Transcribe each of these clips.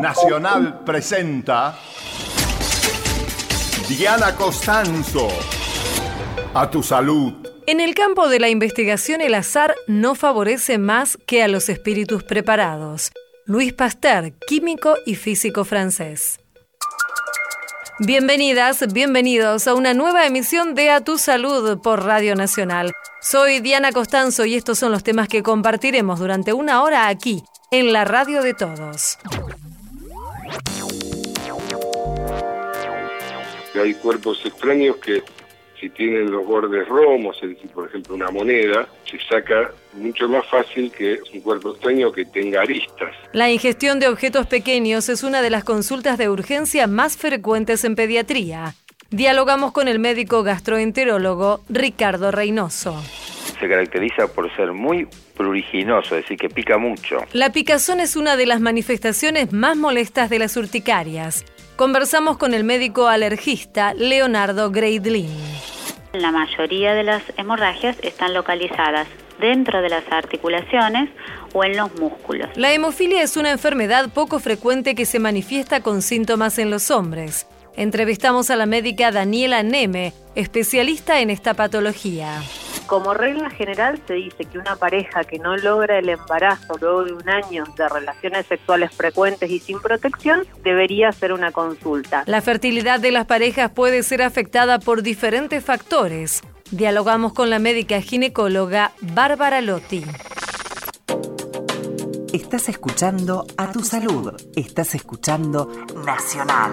Nacional presenta Diana Costanzo. A tu salud. En el campo de la investigación el azar no favorece más que a los espíritus preparados. Luis Pasteur, químico y físico francés. Bienvenidas, bienvenidos a una nueva emisión de A Tu Salud por Radio Nacional. Soy Diana Costanzo y estos son los temas que compartiremos durante una hora aquí, en la radio de todos. Hay cuerpos extraños que si tienen los bordes romos, es decir, por ejemplo una moneda, se saca mucho más fácil que un cuerpo extraño que tenga aristas. La ingestión de objetos pequeños es una de las consultas de urgencia más frecuentes en pediatría. Dialogamos con el médico gastroenterólogo Ricardo Reynoso. Se caracteriza por ser muy pruriginoso, es decir, que pica mucho. La picazón es una de las manifestaciones más molestas de las urticarias. Conversamos con el médico alergista Leonardo Greidlin. La mayoría de las hemorragias están localizadas dentro de las articulaciones o en los músculos. La hemofilia es una enfermedad poco frecuente que se manifiesta con síntomas en los hombres. Entrevistamos a la médica Daniela Neme, especialista en esta patología. Como regla general se dice que una pareja que no logra el embarazo luego de un año de relaciones sexuales frecuentes y sin protección debería hacer una consulta. La fertilidad de las parejas puede ser afectada por diferentes factores. Dialogamos con la médica ginecóloga Bárbara Lotti. Estás escuchando a tu salud. Estás escuchando Nacional.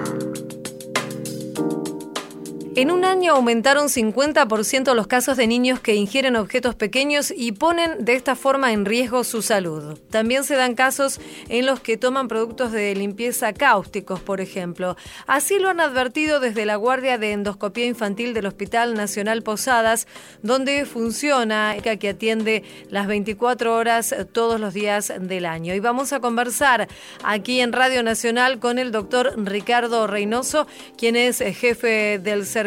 En un año aumentaron 50% los casos de niños que ingieren objetos pequeños y ponen de esta forma en riesgo su salud. También se dan casos en los que toman productos de limpieza cáusticos, por ejemplo. Así lo han advertido desde la Guardia de Endoscopía Infantil del Hospital Nacional Posadas, donde funciona que atiende las 24 horas todos los días del año. Y vamos a conversar aquí en Radio Nacional con el doctor Ricardo Reynoso, quien es jefe del servicio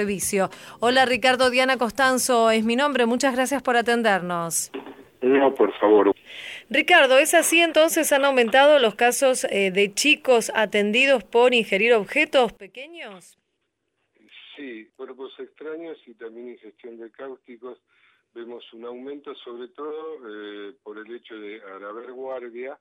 Hola Ricardo, Diana Costanzo es mi nombre, muchas gracias por atendernos. No, por favor. Ricardo, ¿es así entonces han aumentado los casos eh, de chicos atendidos por ingerir objetos pequeños? Sí, cuerpos extraños y también ingestión de cáusticos. Vemos un aumento sobre todo eh, por el hecho de al haber guardia,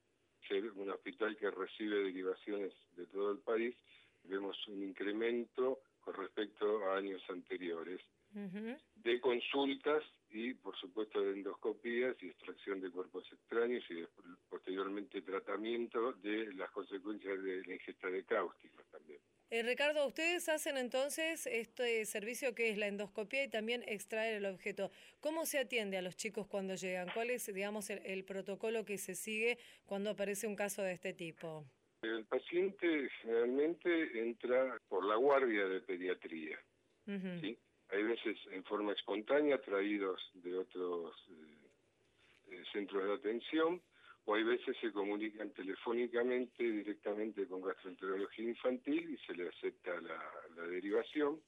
un hospital que recibe derivaciones de todo el país, vemos un incremento con respecto a años anteriores, de consultas y, por supuesto, de endoscopías y extracción de cuerpos extraños y posteriormente tratamiento de las consecuencias de la ingesta de cáusticos también. Eh, Ricardo, ustedes hacen entonces este servicio que es la endoscopía y también extraer el objeto. ¿Cómo se atiende a los chicos cuando llegan? ¿Cuál es, digamos, el protocolo que se sigue cuando aparece un caso de este tipo? El paciente generalmente entra por la guardia de pediatría. Hay veces en forma espontánea traídos de otros eh, eh, centros de atención o hay veces se comunican telefónicamente directamente con gastroenterología infantil y se le acepta la, derivación.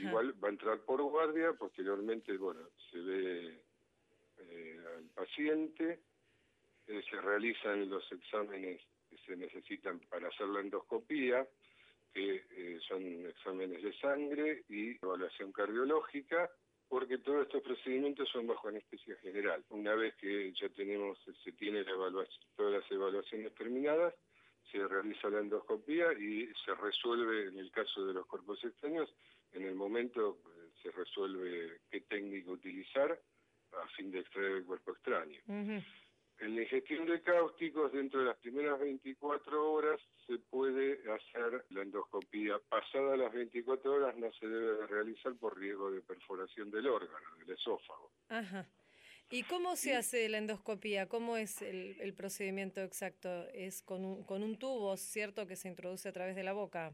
Igual va a entrar por guardia, posteriormente, bueno, se ve eh, al paciente, se realizan los exámenes se necesitan para hacer la endoscopía, que eh, son exámenes de sangre y evaluación cardiológica, porque todos estos procedimientos son bajo anestesia general. Una vez que ya tenemos, se tiene la evaluación, todas las evaluaciones terminadas, se realiza la endoscopía y se resuelve, en el caso de los cuerpos extraños, en el momento eh, se resuelve qué técnica utilizar a fin de extraer el cuerpo extraño. En la ingestión de cáusticos, dentro de las primeras 24 horas se puede hacer la endoscopía. Pasadas las 24 horas no se debe realizar por riesgo de perforación del órgano, del esófago. Ajá. ¿Y cómo se hace la endoscopía? ¿Cómo es el, procedimiento exacto? ¿Es con un, con un tubo, cierto, que se introduce a través de la boca?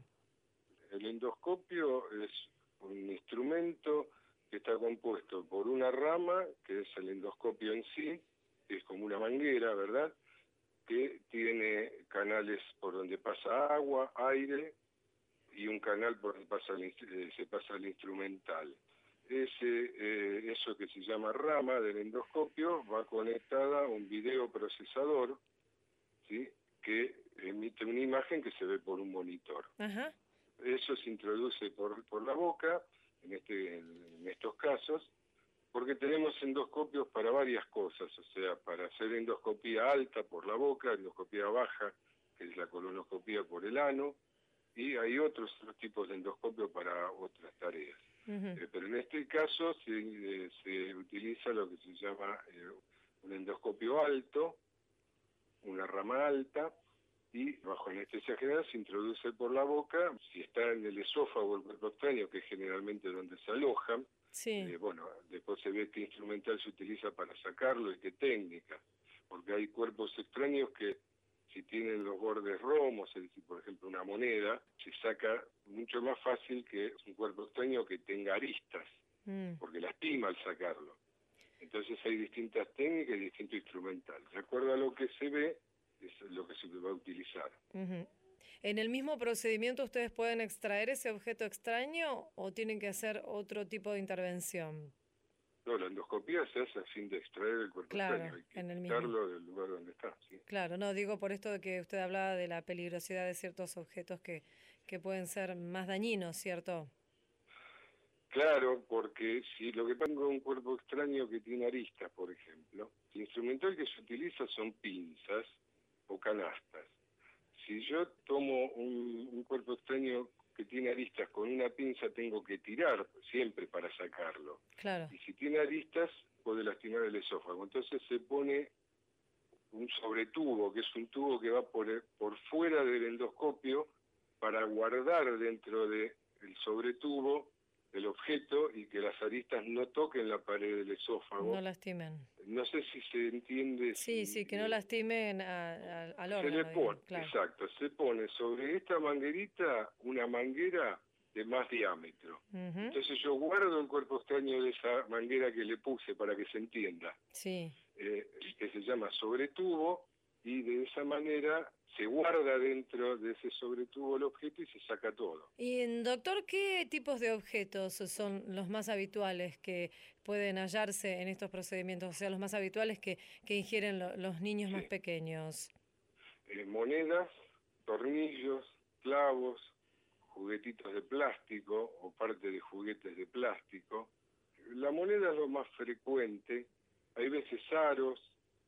El endoscopio es un instrumento que está compuesto por una rama, que es el endoscopio en sí, es como una manguera, ¿verdad? Que tiene canales por donde pasa agua, aire y un canal por donde pasa eh, se pasa el instrumental. Ese, eh, eso que se llama rama del endoscopio va conectada a un videoprocesador ¿sí? que imagen que se ve por un monitor. Eso se introduce por, por la boca, en, este, en estos casos, porque tenemos endoscopios para varias cosas, o sea, para hacer endoscopía alta por la boca, endoscopía baja, que es la colonoscopía por el ano, y hay otros, tipos de endoscopio para otras tareas. Eh, pero en este caso se, eh, se, utiliza lo que se llama eh, un endoscopio alto, una rama alta, y bajo anestesia general se introduce por la boca, si está en el esófago o el cuerpo extraño, que es generalmente donde se alojan, sí. bueno, después se ve qué instrumental se utiliza para sacarlo y qué técnica, porque hay cuerpos extraños que si tienen los bordes romos, es decir, por ejemplo, una moneda, se saca mucho más fácil que un cuerpo extraño que tenga aristas, mm. porque lastima al sacarlo. Entonces hay distintas técnicas y distintos instrumentales. De acuerdo a lo que se ve, es lo que se va a utilizar. ¿En el mismo procedimiento ustedes pueden extraer ese objeto extraño o tienen que hacer otro tipo de intervención? No, la endoscopía se hace a fin de extraer el cuerpo claro, en el mismo. del lugar donde está. Claro, no, digo por esto de que usted hablaba de la peligrosidad de ciertos objetos que, que pueden ser más dañinos, ¿cierto? Claro, porque si lo que tengo es un cuerpo extraño que tiene aristas, por ejemplo, el instrumental que se utiliza son pinzas o canastas. Si yo tomo un, un cuerpo extraño que tiene aristas con una pinza tengo que tirar siempre para sacarlo. Claro. Y si tiene aristas puede lastimar el esófago. Entonces se pone un sobretubo, que es un tubo que va por, por fuera del endoscopio para guardar dentro del el sobretubo el objeto y que las aristas no toquen la pared del esófago. No lastimen. No sé si se entiende. Sí, sí, que no lastimen al órgano. Se le pone, exacto, se pone sobre esta manguerita una manguera de más diámetro. Entonces yo guardo el cuerpo extraño de esa manguera que le puse para que se entienda. Sí. Eh, que se llama sobretubo y de esa manera se guarda dentro de ese sobretubo el objeto y se saca todo. Y doctor, ¿qué tipos de objetos son los más habituales que pueden hallarse en estos procedimientos? O sea, los más habituales que, que ingieren los niños más pequeños. Eh, monedas, tornillos, clavos, juguetitos de plástico o parte de juguetes de plástico. La moneda es lo más frecuente. Hay veces aros,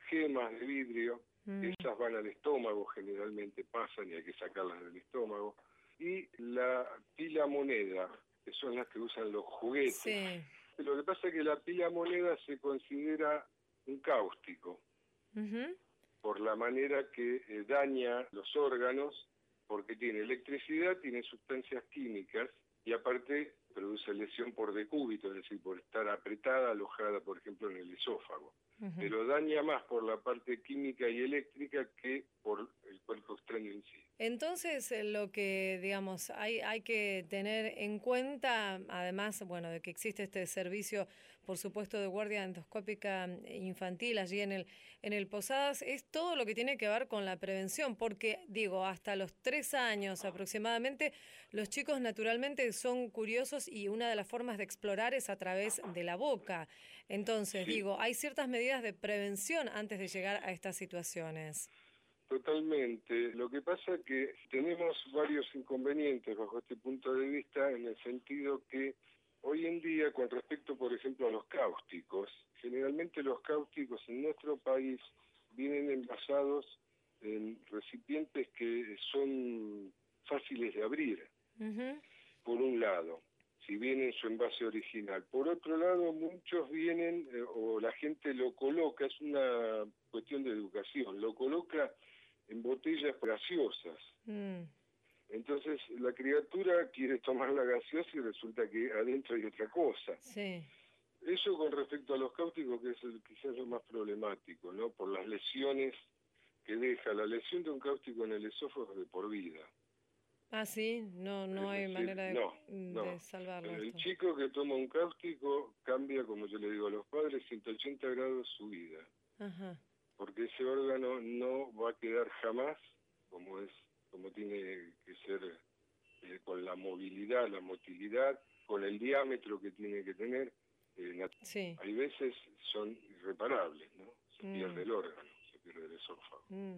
gemas de vidrio, Mm. Esas van al estómago, generalmente pasan y hay que sacarlas del estómago. Y la pila moneda, que son las que usan los juguetes. Lo que pasa es que la pila moneda se considera un cáustico, por la manera que eh, daña los órganos, porque tiene electricidad, tiene sustancias químicas y aparte produce lesión por decúbito, es decir, por estar apretada, alojada, por ejemplo, en el esófago pero daña más por la parte química y eléctrica que por el cuerpo extraño en sí. Entonces, eh, lo que, digamos, hay, hay que tener en cuenta, además, bueno, de que existe este servicio, por supuesto, de guardia endoscópica infantil allí en el, en el Posadas, es todo lo que tiene que ver con la prevención, porque, digo, hasta los tres años aproximadamente, los chicos naturalmente son curiosos y una de las formas de explorar es a través de la boca. Entonces, digo, hay ciertas medidas de prevención antes de llegar a estas situaciones. Totalmente. Lo que pasa es que tenemos varios inconvenientes bajo este punto de vista en el sentido que hoy en día, con respecto, por ejemplo, a los cáusticos, generalmente los cáusticos en nuestro país vienen envasados en recipientes que son fáciles de abrir, por un lado, si viene en su envase original. Por otro lado, muchos vienen, eh, o la gente lo coloca, es una cuestión de educación, lo coloca en botellas gaseosas. Mm. Entonces la criatura quiere tomar la gaseosa y resulta que adentro hay otra cosa. Sí. Eso con respecto a los cáusticos, que es el, quizás lo más problemático, ¿no? Por las lesiones que deja. La lesión de un cáustico en el esófago de por vida. Ah, sí, no, no hay manera de, salvarlo. El chico que toma un cáustico cambia, como yo le digo a los padres, 180 grados su vida. Ajá porque ese órgano no va a quedar jamás como es como tiene que ser eh, con la movilidad, la motilidad, con el diámetro que tiene que tener. Eh, sí. Hay veces son irreparables, ¿no? Se mm. pierde el órgano, se pierde el esófago. Mm.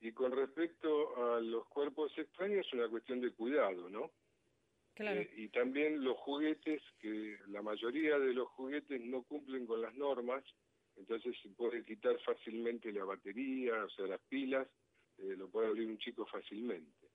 Y con respecto a los cuerpos extraños es una cuestión de cuidado, ¿no? Claro. Eh, y también los juguetes, que la mayoría de los juguetes no cumplen con las normas, entonces se puede quitar fácilmente la batería, o sea, las pilas, eh, lo puede abrir un chico fácilmente.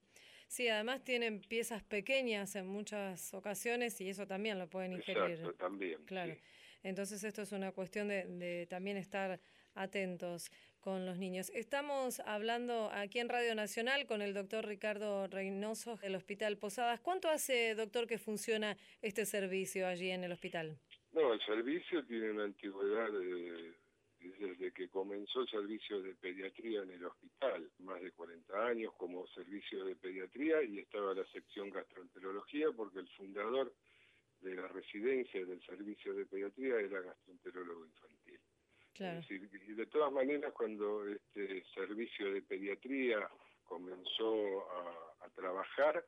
Sí, además tienen piezas pequeñas en muchas ocasiones y eso también lo pueden ingerir. Exacto, también. Claro. sí. Entonces esto es una cuestión de, de también estar atentos con los niños. Estamos hablando aquí en Radio Nacional con el doctor Ricardo Reynoso del Hospital Posadas. ¿Cuánto hace, doctor, que funciona este servicio allí en el hospital? No, el servicio tiene una antigüedad de- desde que comenzó el servicio de pediatría en el hospital, más de 40 años como servicio de pediatría y estaba la sección gastroenterología porque el fundador de la residencia del servicio de pediatría era gastroenterólogo infantil. Claro. Es decir, y de todas maneras, cuando este servicio de pediatría comenzó a, a trabajar,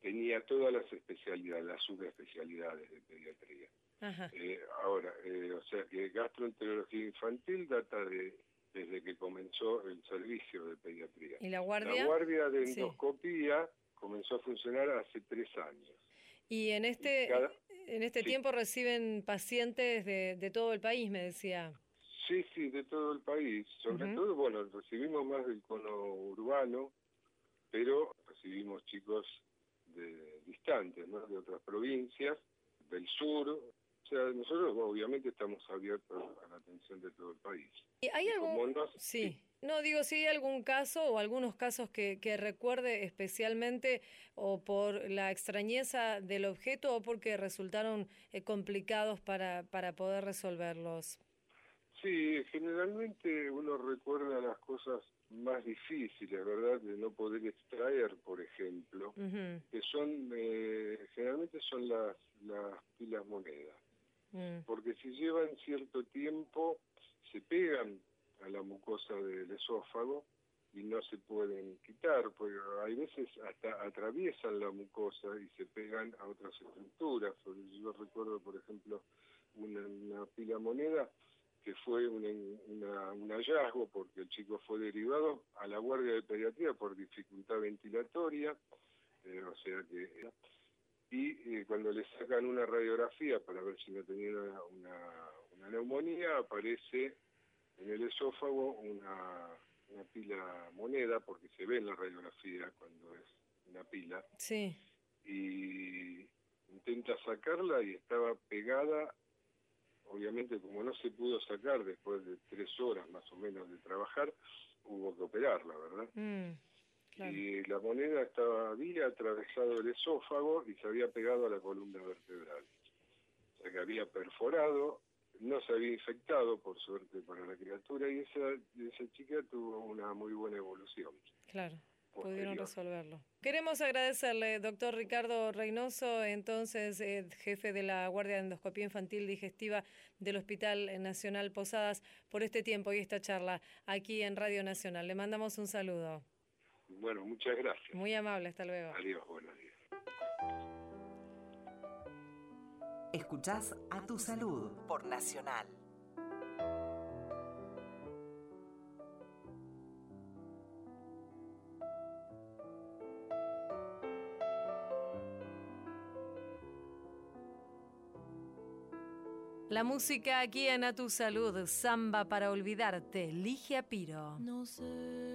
tenía todas las especialidades, las subespecialidades de pediatría. Ajá. Eh, ahora, eh, o sea que gastroenterología infantil data de desde que comenzó el servicio de pediatría. ¿Y la guardia? La guardia de Sí. endoscopía comenzó a funcionar hace tres años. Y en este, Y cada- en este sí. tiempo reciben pacientes de, de todo el país, me decía. Sí, sí, de todo el país. Sobre todo, bueno, recibimos más del cono urbano, pero recibimos chicos de distantes, ¿no? De otras provincias, del sur. O sea, nosotros obviamente estamos abiertos a la atención de todo el país. ¿Y ¿Hay algún...? no- sí. No, digo, si hay algún caso o algunos casos que, que recuerde especialmente o por la extrañeza del objeto o porque resultaron eh, complicados para, para poder resolverlos. Sí, generalmente uno recuerda las cosas más difíciles, ¿verdad? De no poder extraer, por ejemplo, que son, eh, generalmente son las, las pilas monedas. Mm, porque si llevan cierto tiempo se pegan a la mucosa del esófago y no se pueden quitar, porque hay veces hasta atraviesan la mucosa y se pegan a otras estructuras. Yo recuerdo, por ejemplo, una, pila moneda que fue un, una- un hallazgo porque el chico fue derivado a la guardia de pediatría por dificultad ventilatoria, eh, o sea que y eh, cuando le sacan una radiografía para ver si no tenía una, una- una neumonía, aparece en el esófago una, una pila moneda, porque se ve en la radiografía cuando es una pila, sí, y intenta sacarla y estaba pegada, obviamente como no se pudo sacar después de tres horas más o menos de trabajar, hubo que operarla, ¿verdad? mm, claro. y la moneda estaba había atravesado el esófago y se había pegado a la columna vertebral. O sea que había perforado, no se había infectado por suerte para la criatura y esa, esa chica tuvo una muy buena evolución. Claro, pudieron resolverlo. Queremos agradecerle, doctor Ricardo Reynoso, entonces eh, jefe de la Guardia de Endoscopía Infantil Digestiva del Hospital Nacional Posadas, por este tiempo y esta charla aquí en Radio Nacional. Le mandamos un saludo. Bueno, muchas gracias. Muy amable, hasta luego. Adiós, buenos días. Escuchás a tu salud por Nacional. La música aquí en A Tu Salud, Samba para Olvidarte, Ligia Piro. No sé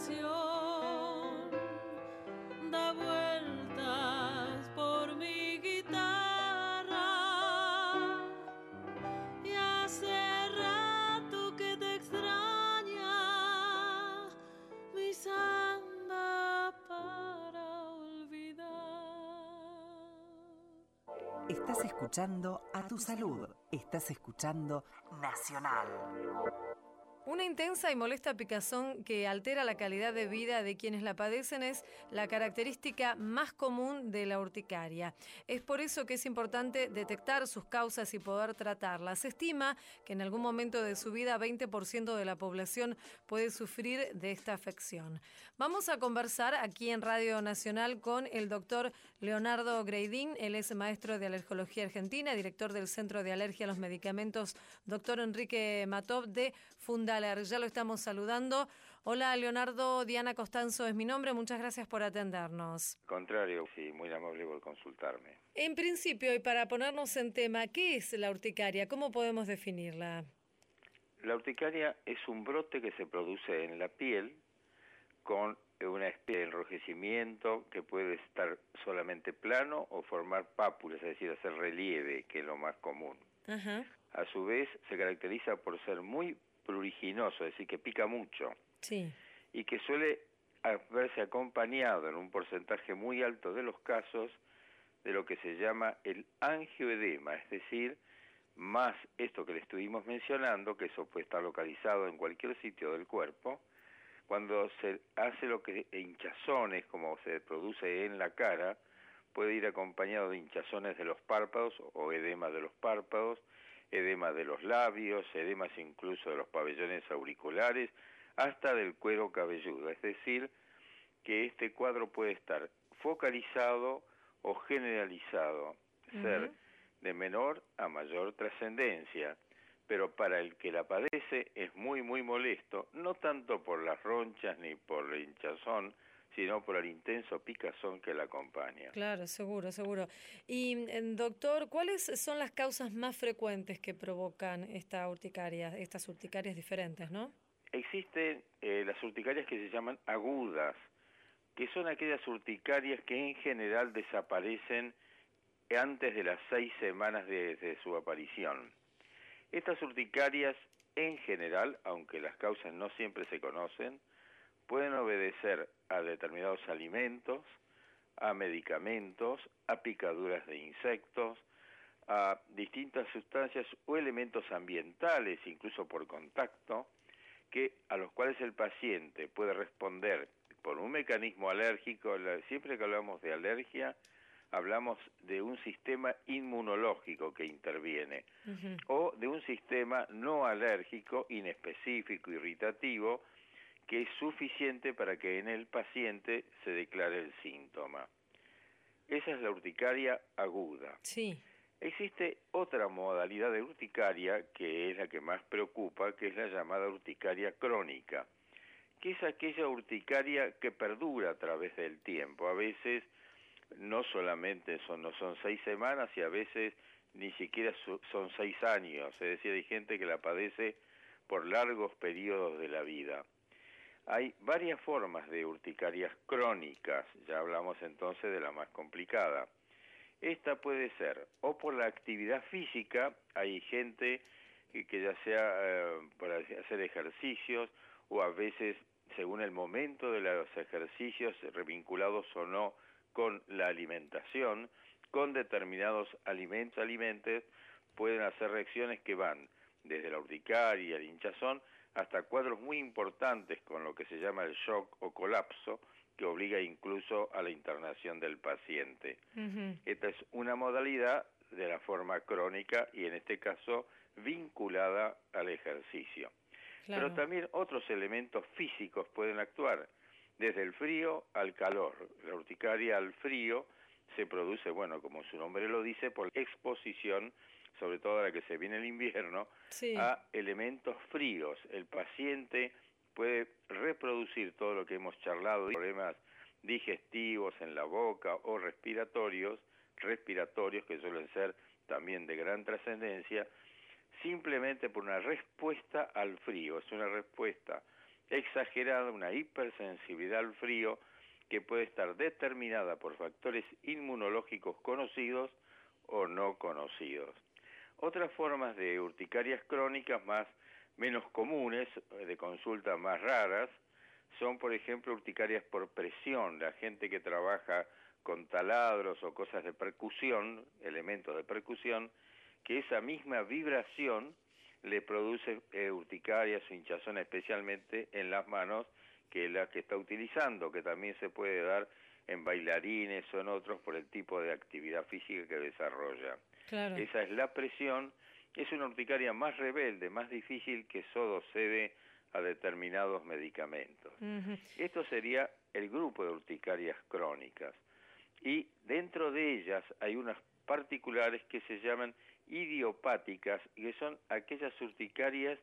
canción da vueltas por mi guitarra y hace rato que te extraña mi samba para olvidar. Estás escuchando a tu salud, estás escuchando Nacional. Una intensa y molesta picazón que altera la calidad de vida de quienes la padecen es la característica más común de la urticaria. Es por eso que es importante detectar sus causas y poder tratarlas. Se estima que en algún momento de su vida 20% de la población puede sufrir de esta afección. Vamos a conversar aquí en Radio Nacional con el doctor Leonardo Greidín. Él es maestro de alergología argentina, director del Centro de Alergia a los Medicamentos, doctor Enrique Matov de Ya lo estamos saludando. Hola Leonardo, Diana Costanzo es mi nombre, muchas gracias por atendernos. Contrario, sí, muy amable por consultarme. En principio, y para ponernos en tema, ¿qué es la urticaria? ¿Cómo podemos definirla? La urticaria es un brote que se produce en la piel con una especie de enrojecimiento que puede estar solamente plano o formar pápulas, es decir, hacer relieve, que es lo más común. A su vez, se caracteriza por ser muy pruriginoso, es decir, que pica mucho. Sí. Y que suele verse acompañado en un porcentaje muy alto de los casos de lo que se llama el angioedema, es decir, más esto que le estuvimos mencionando, que eso puede estar localizado en cualquier sitio del cuerpo, cuando se hace lo que hinchazones, como se produce en la cara, puede ir acompañado de hinchazones de los párpados o edema de los párpados, edema de los labios, edemas incluso de los pabellones auriculares, hasta del cuero cabelludo. Es decir, que este cuadro puede estar focalizado o generalizado, ser de menor a mayor trascendencia, pero para el que la padece es muy, muy molesto, no tanto por las ronchas ni por el hinchazón, sino por el intenso picazón que la acompaña. Claro, seguro, seguro. Y, doctor, ¿cuáles son las causas más frecuentes que provocan esta urticaria, estas urticarias diferentes, no? Existen eh, las urticarias que se llaman agudas, que son aquellas urticarias que en general desaparecen antes de las seis semanas de su aparición. Estas urticarias, en general, aunque las causas no siempre se conocen, pueden obedecer a determinados alimentos, a medicamentos, a picaduras de insectos, a distintas sustancias o elementos ambientales, incluso por contacto, que a los cuales el paciente puede responder por un mecanismo alérgico. Siempre que hablamos de alergia, hablamos de un sistema inmunológico que interviene o de un sistema no alérgico, inespecífico, irritativo, que es suficiente para que en el paciente se declare el síntoma. Esa es la urticaria aguda. Sí. Existe otra modalidad de urticaria que es la que más preocupa, que es la llamada urticaria crónica, que es aquella urticaria que perdura a través del tiempo. A veces no solamente son, no son seis semanas y a veces ni siquiera son seis años, es decir, hay gente que la padece por largos periodos de la vida. Hay varias formas de urticarias crónicas, ya hablamos entonces de la más complicada. Esta puede ser o por la actividad física, hay gente que, ya sea eh, por hacer ejercicios o a veces según el momento de los ejercicios revinculados o no con la alimentación, con determinados alimentos, alimentos pueden hacer reacciones que van desde la urticaria, el hinchazón, hasta cuadros muy importantes con lo que se llama el shock o colapso, que obliga incluso a la internación del paciente. Esta es una modalidad de la forma crónica y en este caso vinculada al ejercicio. Pero también otros elementos físicos pueden actuar, desde el frío al calor. La urticaria al frío se produce, bueno, como su nombre lo dice, por exposición sobre todo ahora que se viene el invierno, a elementos fríos. El paciente puede reproducir todo lo que hemos charlado, problemas digestivos en la boca o respiratorios, respiratorios que suelen ser también de gran trascendencia, simplemente por una respuesta al frío. Es una respuesta exagerada, una hipersensibilidad al frío que puede estar determinada por factores inmunológicos conocidos o no conocidos. Otras formas de urticarias crónicas más menos comunes, eh, de consulta más raras, son por ejemplo urticarias por presión, la gente que trabaja con taladros o cosas de percusión, elementos de percusión, que esa misma vibración le produce eh, urticarias o hinchazón especialmente en las manos que la que está utilizando, que también se puede dar en bailarines o en otros por el tipo de actividad física que desarrolla. Esa es la presión, es una urticaria más rebelde, más difícil que solo cede a determinados medicamentos. Esto sería el grupo de urticarias crónicas. Y dentro de ellas hay unas particulares que se llaman idiopáticas, que son aquellas urticarias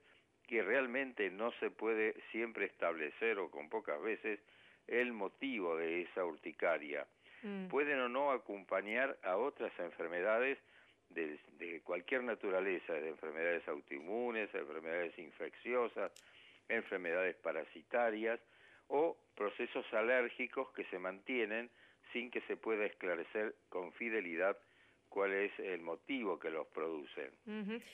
que realmente no se puede siempre establecer o con pocas veces el motivo de esa urticaria. Mm. Pueden o no acompañar a otras enfermedades de, de, cualquier naturaleza, de enfermedades autoinmunes, enfermedades infecciosas, enfermedades parasitarias o procesos alérgicos que se mantienen sin que se pueda esclarecer con fidelidad cuál es el motivo que los producen.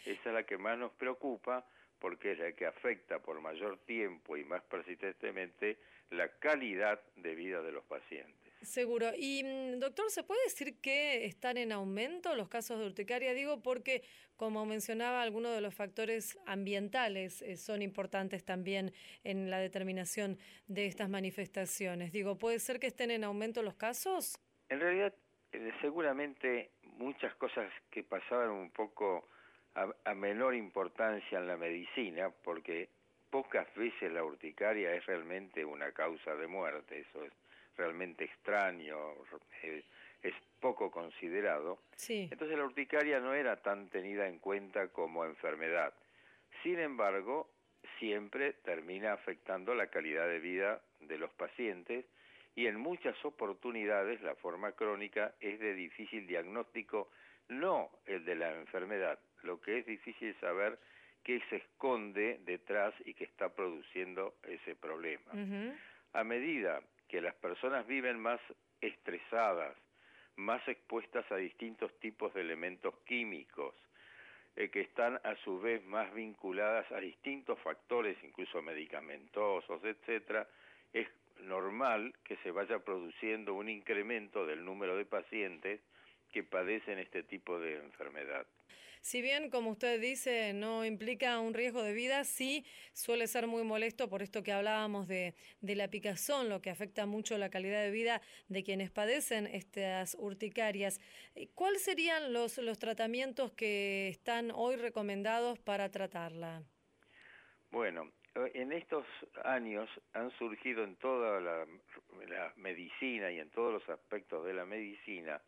Esa es la que más nos preocupa porque es la que afecta por mayor tiempo y más persistentemente la calidad de vida de los pacientes. Seguro. Y mm, doctor, ¿se puede decir que están en aumento los casos de urticaria? Digo porque, como mencionaba, algunos de los factores ambientales eh, son importantes también en la determinación de estas manifestaciones. Digo, ¿puede ser que estén en aumento los casos? En realidad, eh, seguramente muchas cosas que pasaban un poco a, menor importancia en la medicina, porque pocas veces la urticaria es realmente una causa de muerte, eso es realmente extraño, es, es poco considerado. Entonces la urticaria no era tan tenida en cuenta como enfermedad. Sin embargo, siempre termina afectando la calidad de vida de los pacientes y en muchas oportunidades la forma crónica es de difícil diagnóstico, no el de la enfermedad, lo que es difícil saber qué se esconde detrás y que está produciendo ese problema. A medida que las personas viven más estresadas, más expuestas a distintos tipos de elementos químicos, eh, que están a su vez más vinculadas a distintos factores, incluso medicamentosos, etcétera, es normal que se vaya produciendo un incremento del número de pacientes que padecen este tipo de enfermedad. Si bien, como usted dice, no implica un riesgo de vida, sí suele ser muy molesto por esto que hablábamos de, la picazón, lo que afecta mucho la calidad de vida de quienes padecen estas urticarias. ¿Cuáles serían los, los tratamientos que están hoy recomendados para tratarla? Bueno, en estos años han surgido en toda la, medicina y en todos los aspectos de la medicina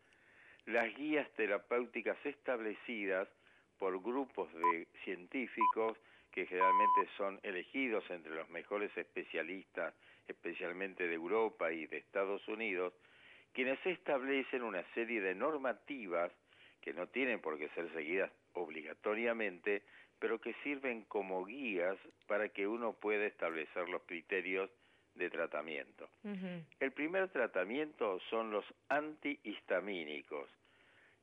las guías terapéuticas establecidas por grupos de científicos que generalmente son elegidos entre los mejores especialistas, especialmente de Europa y de Estados Unidos, quienes establecen una serie de normativas que no tienen por qué ser seguidas obligatoriamente, pero que sirven como guías para que uno pueda establecer los criterios de tratamiento. El primer tratamiento son los antihistamínicos,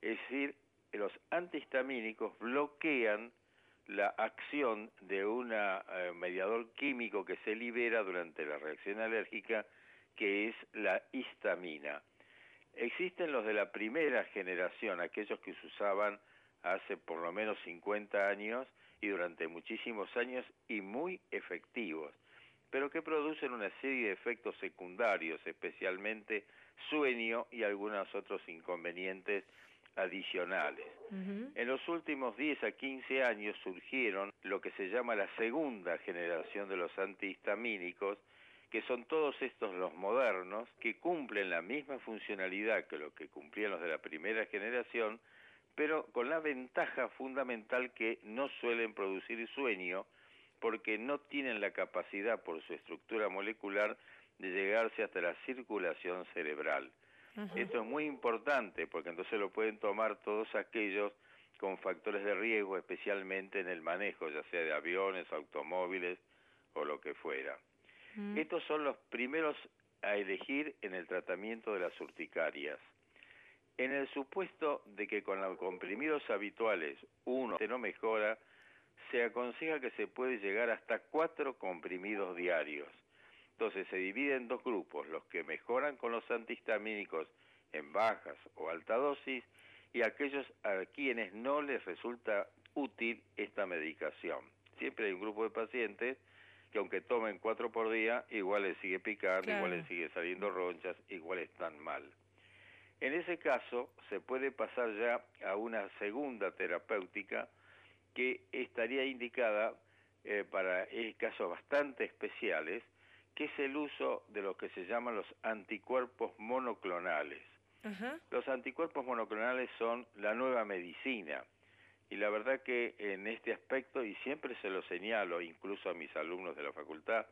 es decir, los antihistamínicos bloquean la acción de un eh, mediador químico que se libera durante la reacción alérgica, que es la histamina. Existen los de la primera generación, aquellos que se usaban hace por lo menos 50 años y durante muchísimos años y muy efectivos, pero que producen una serie de efectos secundarios, especialmente sueño y algunos otros inconvenientes adicionales. En los últimos 10 a 15 años surgieron lo que se llama la segunda generación de los antihistamínicos, que son todos estos los modernos, que cumplen la misma funcionalidad que lo que cumplían los de la primera generación, pero con la ventaja fundamental que no suelen producir sueño porque no tienen la capacidad por su estructura molecular de llegarse hasta la circulación cerebral. Esto es muy importante porque entonces lo pueden tomar todos aquellos con factores de riesgo, especialmente en el manejo, ya sea de aviones, automóviles o lo que fuera. Estos son los primeros a elegir en el tratamiento de las urticarias. En el supuesto de que con los comprimidos habituales uno no mejora, se aconseja que se puede llegar hasta cuatro comprimidos diarios. Entonces se divide en dos grupos, los que mejoran con los antihistamínicos en bajas o alta dosis y aquellos a quienes no les resulta útil esta medicación. Siempre hay un grupo de pacientes que aunque tomen cuatro por día, igual les sigue picando, igual les sigue saliendo ronchas, igual están mal. En ese caso, se puede pasar ya a una segunda terapéutica que estaría indicada eh, para casos bastante especiales, que es el uso de lo que se llaman los anticuerpos monoclonales. Los anticuerpos monoclonales son la nueva medicina y la verdad que en este aspecto, y siempre se lo señalo incluso a mis alumnos de la facultad,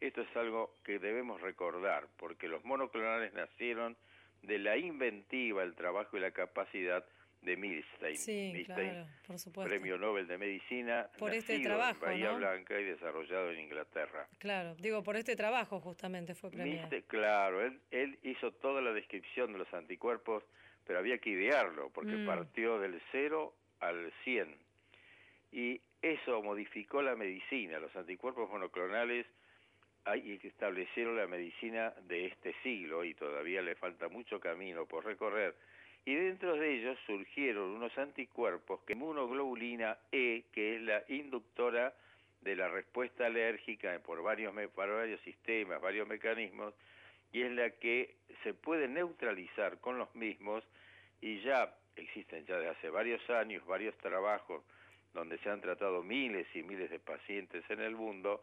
esto es algo que debemos recordar, porque los monoclonales nacieron de la inventiva, el trabajo y la capacidad de Milstein. Sí, claro, por supuesto. Premio Nobel de Medicina. Por este trabajo, en Bahía ¿no? Blanca y desarrollado en Inglaterra. Claro, digo, por este trabajo justamente fue premiado. claro, él, él hizo toda la descripción de los anticuerpos, pero había que idearlo, porque Mm. partió del 0 al 100. Y eso modificó la medicina. Los anticuerpos monoclonales que establecieron la medicina de este siglo y todavía le falta mucho camino por recorrer. Y dentro de ellos surgieron unos anticuerpos que inmunoglobulina E, que es la inductora de la respuesta alérgica por varios, por varios sistemas, varios mecanismos, y es la que se puede neutralizar con los mismos y ya existen ya desde hace varios años varios trabajos donde se han tratado miles y miles de pacientes en el mundo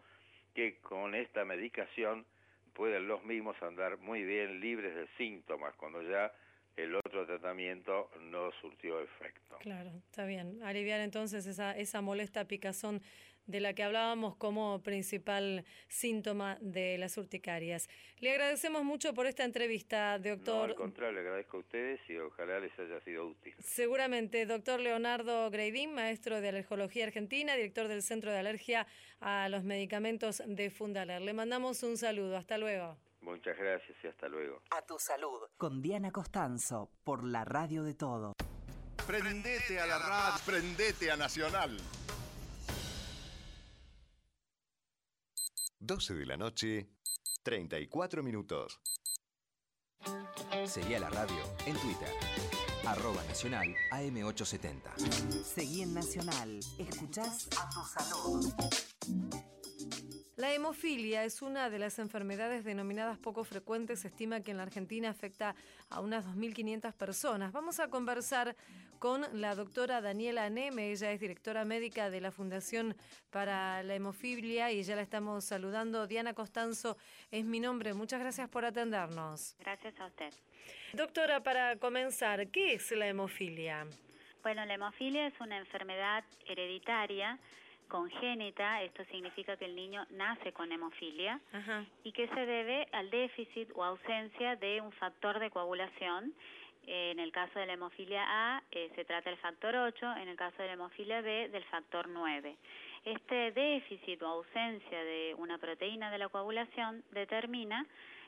que con esta medicación pueden los mismos andar muy bien libres de síntomas cuando ya el otro tratamiento no surtió efecto. Claro, está bien. Aliviar entonces esa, esa molesta picazón de la que hablábamos como principal síntoma de las urticarias. Le agradecemos mucho por esta entrevista, No, doctor. al contrario, le agradezco a ustedes y ojalá les haya sido útil. Seguramente, doctor Leonardo Greidín, maestro de alergología argentina, director del Centro de Alergia a los Medicamentos de Fundaler. Le mandamos un saludo. Hasta luego. Muchas gracias y hasta luego. A tu salud. Con Diana Costanzo, por la radio de todo. Prendete a la radio, prendete a Nacional. 12 de la noche, 34 minutos. Seguí a la radio en Twitter. Arroba Nacional AM870. Seguí en Nacional. Escuchás a tu salud. La hemofilia es una de las enfermedades denominadas poco frecuentes. Se estima que en la Argentina afecta a unas 2.500 personas. Vamos a conversar con la doctora Daniela Neme. Ella es directora médica de la Fundación para la Hemofilia y ya la estamos saludando. Diana Costanzo es mi nombre. Muchas gracias por atendernos. Gracias a usted. Doctora, para comenzar, ¿qué es la hemofilia? Bueno, la hemofilia es una enfermedad hereditaria congénita, esto significa que el niño nace con hemofilia Ajá. y que se debe al déficit o ausencia de un factor de coagulación. En el caso de la hemofilia A eh, se trata del factor 8, en el caso de la hemofilia B del factor 9. Este déficit o ausencia de una proteína de la coagulación determina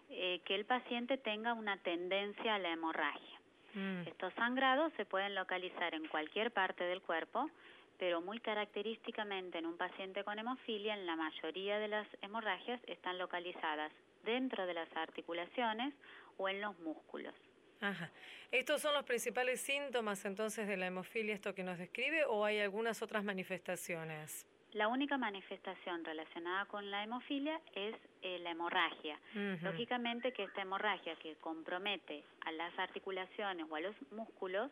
eh, que el paciente tenga una tendencia a la hemorragia. Mm. Estos sangrados se pueden localizar en cualquier parte del cuerpo, pero muy característicamente en un paciente con hemofilia, en la mayoría de las hemorragias están localizadas dentro de las articulaciones o en los músculos. Ajá. ¿Estos son los principales síntomas entonces de la hemofilia, esto que nos describe, o hay algunas otras manifestaciones? La única manifestación relacionada con la hemofilia es eh, la hemorragia. Lógicamente que esta hemorragia que compromete a las articulaciones o a los músculos,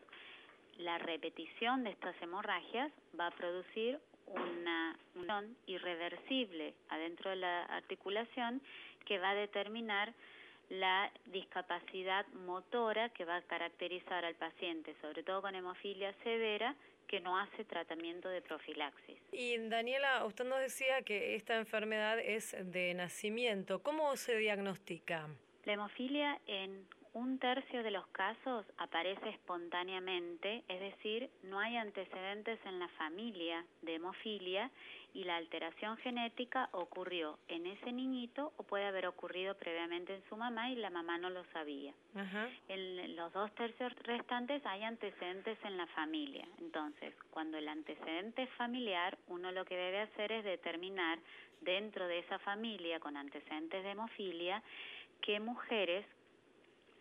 la repetición de estas hemorragias va a producir una unión irreversible adentro de la articulación que va a determinar la discapacidad motora que va a caracterizar al paciente, sobre todo con hemofilia severa, que no hace tratamiento de profilaxis. Y Daniela, usted nos decía que esta enfermedad es de nacimiento. ¿Cómo se diagnostica? La hemofilia en un tercio de los casos aparece espontáneamente, es decir, no hay antecedentes en la familia de hemofilia y la alteración genética ocurrió en ese niñito o puede haber ocurrido previamente en su mamá y la mamá no lo sabía. En los dos tercios restantes hay antecedentes en la familia. Entonces, cuando el antecedente es familiar, uno lo que debe hacer es determinar dentro de esa familia con antecedentes de hemofilia qué mujeres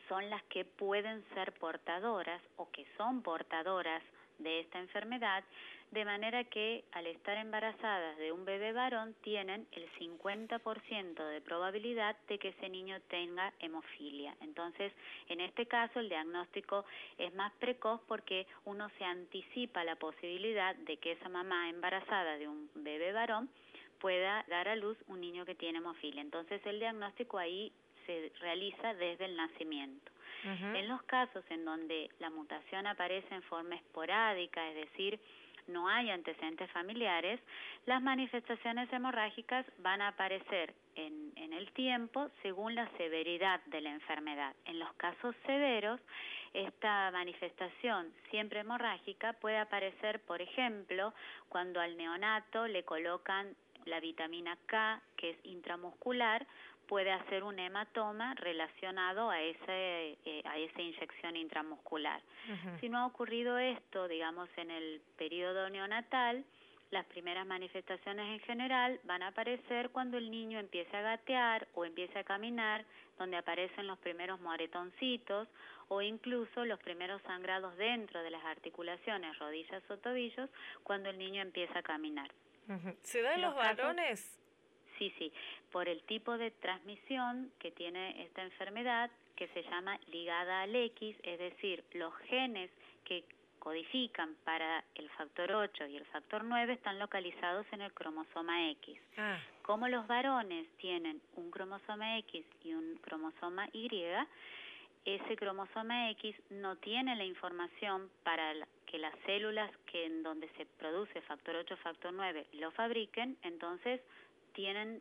son las que pueden ser portadoras o que son portadoras de esta enfermedad, de manera que al estar embarazadas de un bebé varón tienen el 50% de probabilidad de que ese niño tenga hemofilia. Entonces, en este caso el diagnóstico es más precoz porque uno se anticipa la posibilidad de que esa mamá embarazada de un bebé varón pueda dar a luz un niño que tiene hemofilia. Entonces, el diagnóstico ahí se realiza desde el nacimiento. En los casos en donde la mutación aparece en forma esporádica, es decir, no hay antecedentes familiares, las manifestaciones hemorrágicas van a aparecer en, en, el tiempo según la severidad de la enfermedad. En los casos severos, esta manifestación siempre hemorrágica puede aparecer, por ejemplo, cuando al neonato le colocan la vitamina K, que es intramuscular, puede hacer un hematoma relacionado a, ese, eh, a esa inyección intramuscular. Si no ha ocurrido esto, digamos, en el periodo neonatal, las primeras manifestaciones en general van a aparecer cuando el niño empiece a gatear o empiece a caminar, donde aparecen los primeros moretoncitos o incluso los primeros sangrados dentro de las articulaciones, rodillas o tobillos, cuando el niño empieza a caminar. ¿Se da en los, varones? Sí, sí, por el tipo de transmisión que tiene esta enfermedad que se llama ligada al X, es decir, los genes que codifican para el factor 8 y el factor 9 están localizados en el cromosoma X. Ah. Como los varones tienen un cromosoma X y un cromosoma Y, ese cromosoma X no tiene la información para que las células que en donde se produce factor 8 factor 9 lo fabriquen, entonces tienen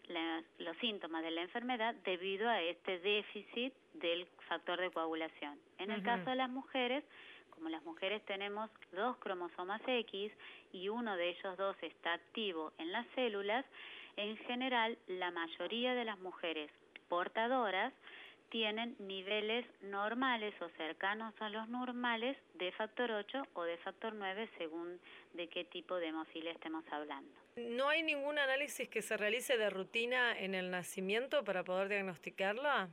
los síntomas de la enfermedad debido a este déficit del factor de coagulación. En el caso de las mujeres, como las mujeres tenemos dos cromosomas X y uno de ellos dos está activo en las células, en general la mayoría de las mujeres portadoras tienen niveles normales o cercanos a los normales de factor 8 o de factor 9 según de qué tipo de hemofilia estemos hablando. ¿No hay ningún análisis que se realice de rutina en el nacimiento para poder diagnosticarla?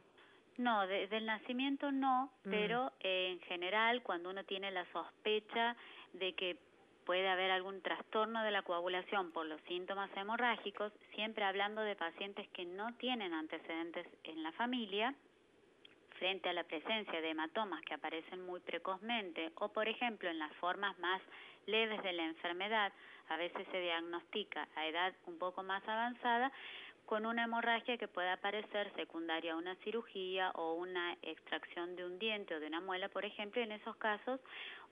No, desde el nacimiento no, mm. pero en general cuando uno tiene la sospecha de que puede haber algún trastorno de la coagulación por los síntomas hemorrágicos, siempre hablando de pacientes que no tienen antecedentes en la familia, frente a la presencia de hematomas que aparecen muy precozmente o, por ejemplo, en las formas más leves de la enfermedad, a veces se diagnostica a edad un poco más avanzada con una hemorragia que puede aparecer secundaria a una cirugía o una extracción de un diente o de una muela, por ejemplo, en esos casos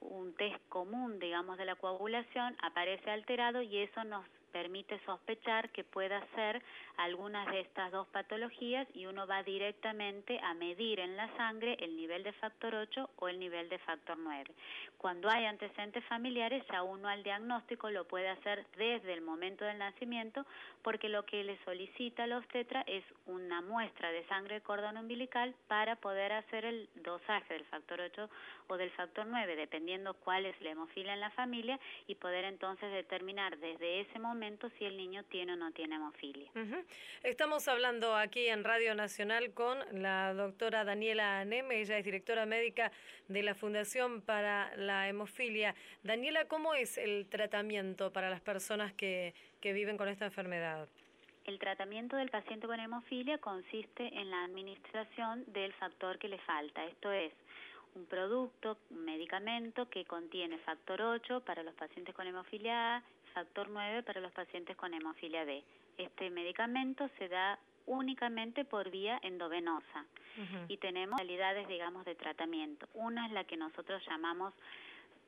un test común, digamos, de la coagulación aparece alterado y eso nos permite sospechar que pueda ser algunas de estas dos patologías y uno va directamente a medir en la sangre el nivel de factor 8 o el nivel de factor 9. Cuando hay antecedentes familiares, ya uno al diagnóstico lo puede hacer desde el momento del nacimiento porque lo que le solicita a obstetra es una muestra de sangre de cordón umbilical para poder hacer el dosaje del factor 8 o del factor 9, dependiendo cuál es la hemofilia en la familia y poder entonces determinar desde ese momento si el niño tiene o no tiene hemofilia. Estamos hablando aquí en Radio Nacional con la doctora Daniela Aneme, ella es directora médica de la Fundación para la Hemofilia. Daniela, ¿cómo es el tratamiento para las personas que, que viven con esta enfermedad? El tratamiento del paciente con hemofilia consiste en la administración del factor que le falta, esto es, un producto, un medicamento que contiene factor 8 para los pacientes con hemofilia A, factor 9 para los pacientes con hemofilia B. Este medicamento se da únicamente por vía endovenosa y tenemos modalidades, digamos, de tratamiento. Una es la que nosotros llamamos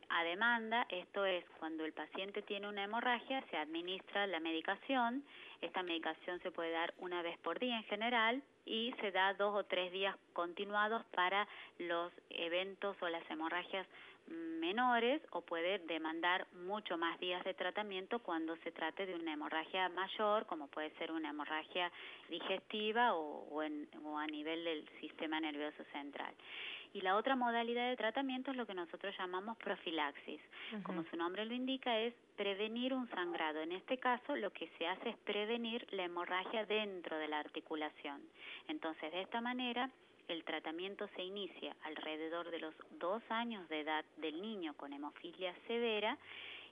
a demanda, esto es cuando el paciente tiene una hemorragia, se administra la medicación, esta medicación se puede dar una vez por día en general y se da dos o tres días continuados para los eventos o las hemorragias menores o puede demandar mucho más días de tratamiento cuando se trate de una hemorragia mayor, como puede ser una hemorragia digestiva o, a nivel del sistema nervioso central. Y la otra modalidad de tratamiento es lo que nosotros llamamos profilaxis. Como su nombre lo indica, es prevenir un sangrado. En este caso, lo que se hace es prevenir la hemorragia dentro de la articulación. Entonces, de esta manera, el tratamiento se inicia alrededor de los dos años de edad del niño con hemofilia severa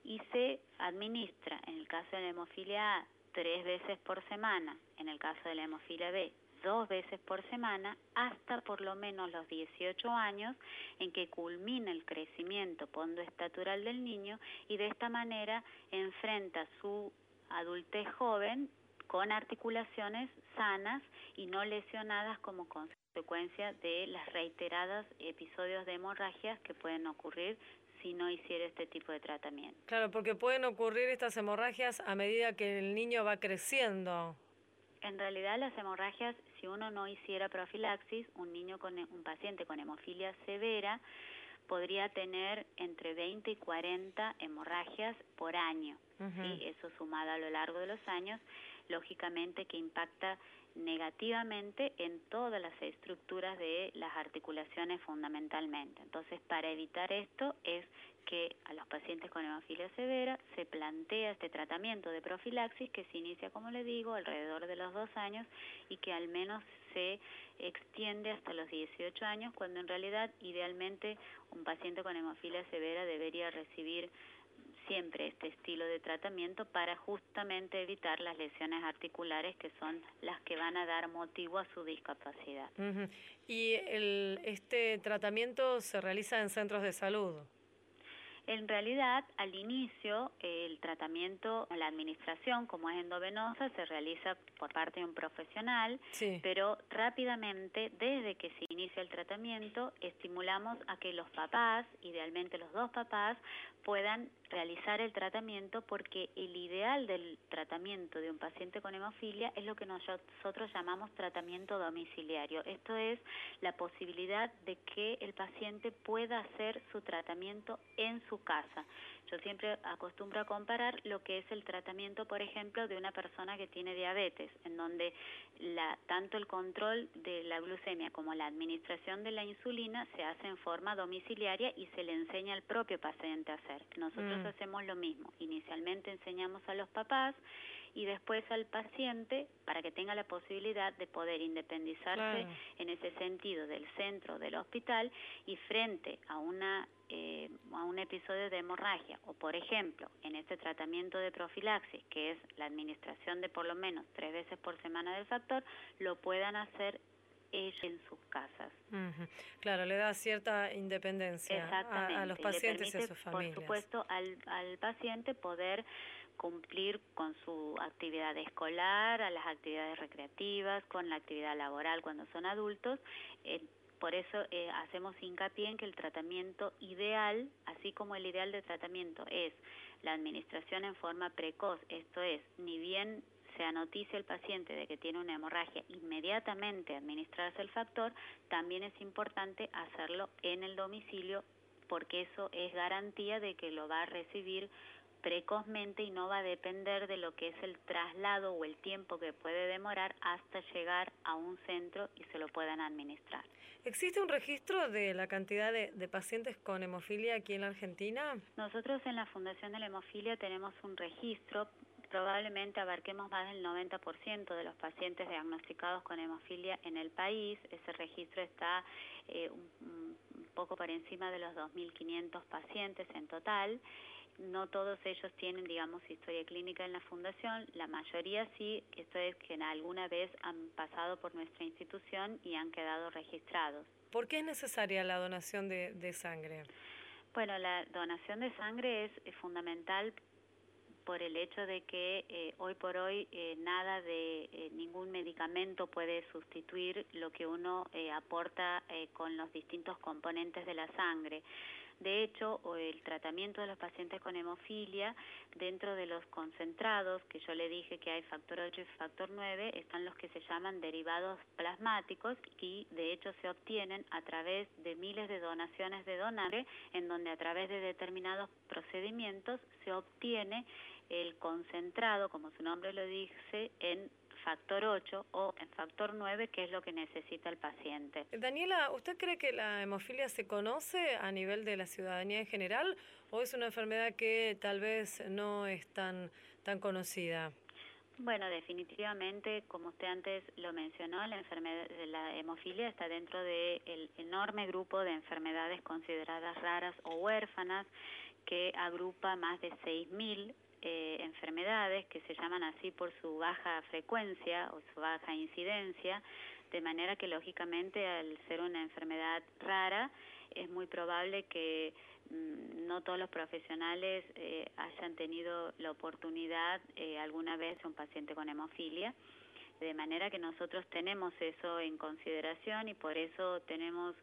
y se administra, en el caso de la hemofilia A, tres veces por semana, en el caso de la hemofilia B, dos veces por semana, hasta por lo menos los 18 años en que culmina el crecimiento pondoestatural del niño y de esta manera enfrenta su adultez joven con articulaciones sanas y no lesionadas como consecuencia de las reiteradas episodios de hemorragias que pueden ocurrir si no hiciera este tipo de tratamiento. Claro, porque pueden ocurrir estas hemorragias a medida que el niño va creciendo. En realidad las hemorragias, si uno no hiciera profilaxis, un niño con un paciente con hemofilia severa podría tener entre 20 y 40 hemorragias por año. ¿sí? Eso sumado a lo largo de los años, lógicamente que impacta negativamente en todas las estructuras de las articulaciones fundamentalmente. Entonces, para evitar esto es que a los pacientes con hemofilia severa se plantea este tratamiento de profilaxis que se inicia, como le digo, alrededor de los dos años y que al menos se extiende hasta los 18 años, cuando en realidad idealmente un paciente con hemofilia severa debería recibir siempre este estilo de tratamiento para justamente evitar las lesiones articulares que son las que van a dar motivo a su discapacidad. ¿Y el, este tratamiento se realiza en centros de salud? En realidad, al inicio, el tratamiento, la administración, como es endovenosa, se realiza por parte de un profesional, pero rápidamente, desde que se inicia el tratamiento, estimulamos a que los papás, idealmente los dos papás, puedan realizar el tratamiento porque el ideal del tratamiento de un paciente con hemofilia es lo que nosotros llamamos tratamiento domiciliario. Esto es la posibilidad de que el paciente pueda hacer su tratamiento en su casa. Yo siempre acostumbro a comparar lo que es el tratamiento, por ejemplo, de una persona que tiene diabetes, en donde la, tanto el control de la glucemia como la administración de la insulina se hace en forma domiciliaria y se le enseña al propio paciente a hacer. Nosotros mm. hacemos lo mismo. Inicialmente enseñamos a los papás y después al paciente para que tenga la posibilidad de poder independizarse en ese sentido del centro del hospital y frente a una eh, a un episodio de hemorragia o por ejemplo en este tratamiento de profilaxis que es la administración de por lo menos tres veces por semana del factor lo puedan hacer en sus casas. Claro, le da cierta independencia a, los pacientes y, a sus familias. Por supuesto, al, al paciente poder cumplir con su actividad escolar, a las actividades recreativas, con la actividad laboral cuando son adultos. Eh, por eso eh, hacemos hincapié en que el tratamiento ideal, así como el ideal de tratamiento es la administración en forma precoz, esto es, ni bien se anoticia el paciente de que tiene una hemorragia, inmediatamente administrarse el factor, también es importante hacerlo en el domicilio porque eso es garantía de que lo va a recibir precozmente y no va a depender de lo que es el traslado o el tiempo que puede demorar hasta llegar a un centro y se lo puedan administrar. ¿Existe un registro de la cantidad de, de, pacientes con hemofilia aquí en la Argentina? Nosotros en la Fundación de la Hemofilia tenemos un registro, probablemente abarquemos más del 90% de los pacientes diagnosticados con hemofilia en el país. Ese registro está eh, un, un poco por encima de los 2.500 pacientes en total no todos ellos tienen, digamos, historia clínica en la fundación, la mayoría sí, esto es que alguna vez han pasado por nuestra institución y han quedado registrados. ¿Por qué es necesaria la donación de, sangre? Bueno, la donación de sangre es, fundamental por el hecho de que eh, hoy por hoy eh, nada de eh, ningún medicamento puede sustituir lo que uno aporta con los distintos componentes de la sangre. De hecho, el tratamiento de los pacientes con hemofilia, dentro de los concentrados, que yo le dije que hay factor 8 y factor 9, están los que se llaman derivados plasmáticos y de hecho se obtienen a través de miles de donaciones de donantes, en donde a través de determinados procedimientos se obtiene el concentrado, como su nombre lo dice, en factor 8 o en factor 9, que es lo que necesita el paciente. Daniela, ¿usted cree que la hemofilia se conoce a nivel de la ciudadanía en general o es una enfermedad que tal vez no es tan, tan conocida? Bueno, definitivamente, como usted antes lo mencionó, la enfermedad, la hemofilia está dentro del enorme grupo de enfermedades consideradas raras o huérfanas que agrupa más de 6.000 eh, enfermedades que se llaman así por su baja frecuencia o su baja incidencia, de manera que lógicamente al ser una enfermedad rara es muy probable que Mm, no todos los profesionales eh, hayan tenido la oportunidad eh, alguna vez de un paciente con hemofilia, de manera que nosotros tenemos eso en consideración y por eso tenemos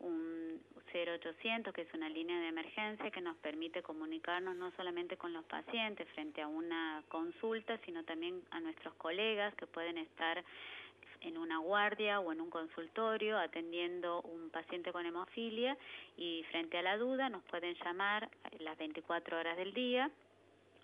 un 0800 que es una línea de emergencia que nos permite comunicarnos no solamente con los pacientes frente a una consulta, sino también a nuestros colegas que pueden estar en una guardia o en un consultorio atendiendo un paciente con hemofilia y frente a la duda nos pueden llamar las 24 horas del día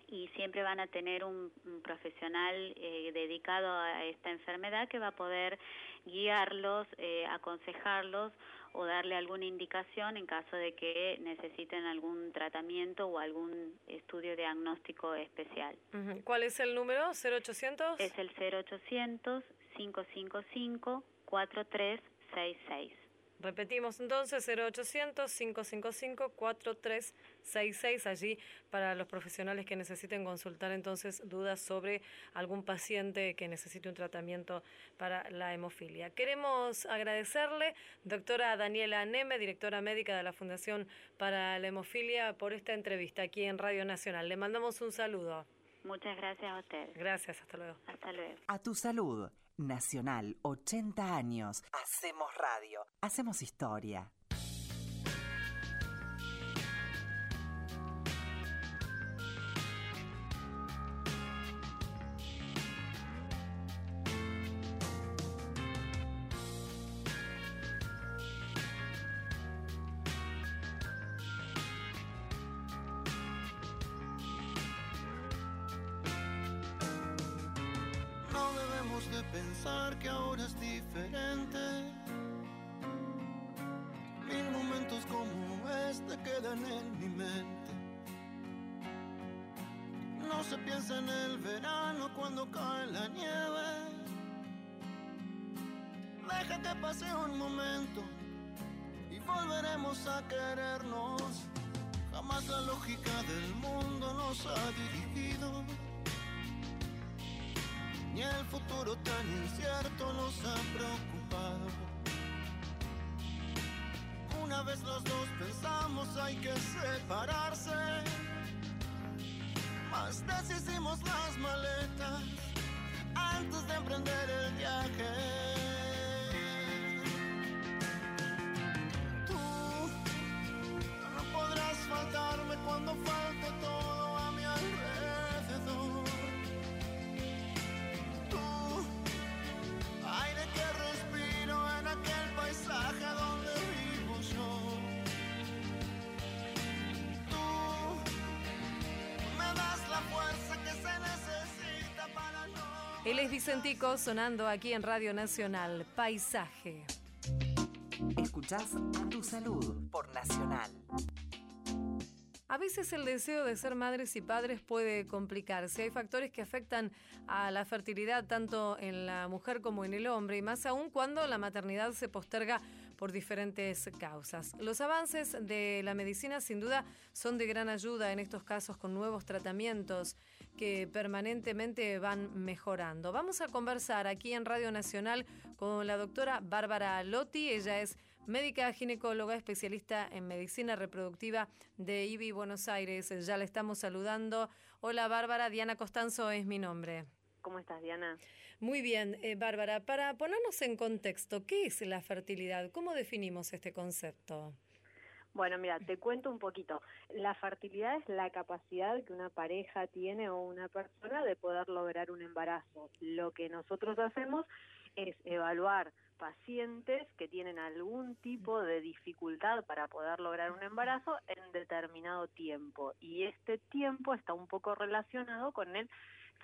y siempre van a tener un, profesional eh, dedicado a esta enfermedad que va a poder guiarlos, eh, aconsejarlos o darle alguna indicación en caso de que necesiten algún tratamiento o algún estudio diagnóstico especial. ¿Cuál es el número? ¿0800? Es el 0800 555-4366. Repetimos entonces 0800-555-4366 allí para los profesionales que necesiten consultar entonces dudas sobre algún paciente que necesite un tratamiento para la hemofilia. Queremos agradecerle, doctora Daniela Neme, directora médica de la Fundación para la Hemofilia, por esta entrevista aquí en Radio Nacional. Le mandamos un saludo. Muchas gracias a usted. Gracias, hasta luego. Hasta luego. A tu salud. Nacional, 80 años. Hacemos radio. Hacemos historia. Pensar que ahora es diferente. Mil momentos como este quedan en mi mente. No se piensa en el verano cuando cae la nieve. Deja que pase un momento y volveremos a querernos. Jamás la lógica del mundo nos ha dirigido ni el futuro tan incierto nos ha preocupado. Una vez los dos pensamos hay que separarse, más deshicimos las maletas antes de emprender el viaje. Es Vicentico sonando aquí en Radio Nacional. Paisaje. Escuchás a tu salud por Nacional. A veces el deseo de ser madres y padres puede complicarse. Hay factores que afectan a la fertilidad tanto en la mujer como en el hombre y más aún cuando la maternidad se posterga por diferentes causas. Los avances de la medicina sin duda son de gran ayuda en estos casos con nuevos tratamientos que permanentemente van mejorando. Vamos a conversar aquí en Radio Nacional con la doctora Bárbara Lotti. Ella es médica ginecóloga especialista en medicina reproductiva de IBI Buenos Aires. Ya la estamos saludando. Hola Bárbara, Diana Costanzo es mi nombre. ¿Cómo estás, Diana? Muy bien, eh, Bárbara. Para ponernos en contexto, ¿qué es la fertilidad? ¿Cómo definimos este concepto? Bueno, mira, te cuento un poquito. La fertilidad es la capacidad que una pareja tiene o una persona de poder lograr un embarazo. Lo que nosotros hacemos es evaluar pacientes que tienen algún tipo de dificultad para poder lograr un embarazo en determinado tiempo. Y este tiempo está un poco relacionado con el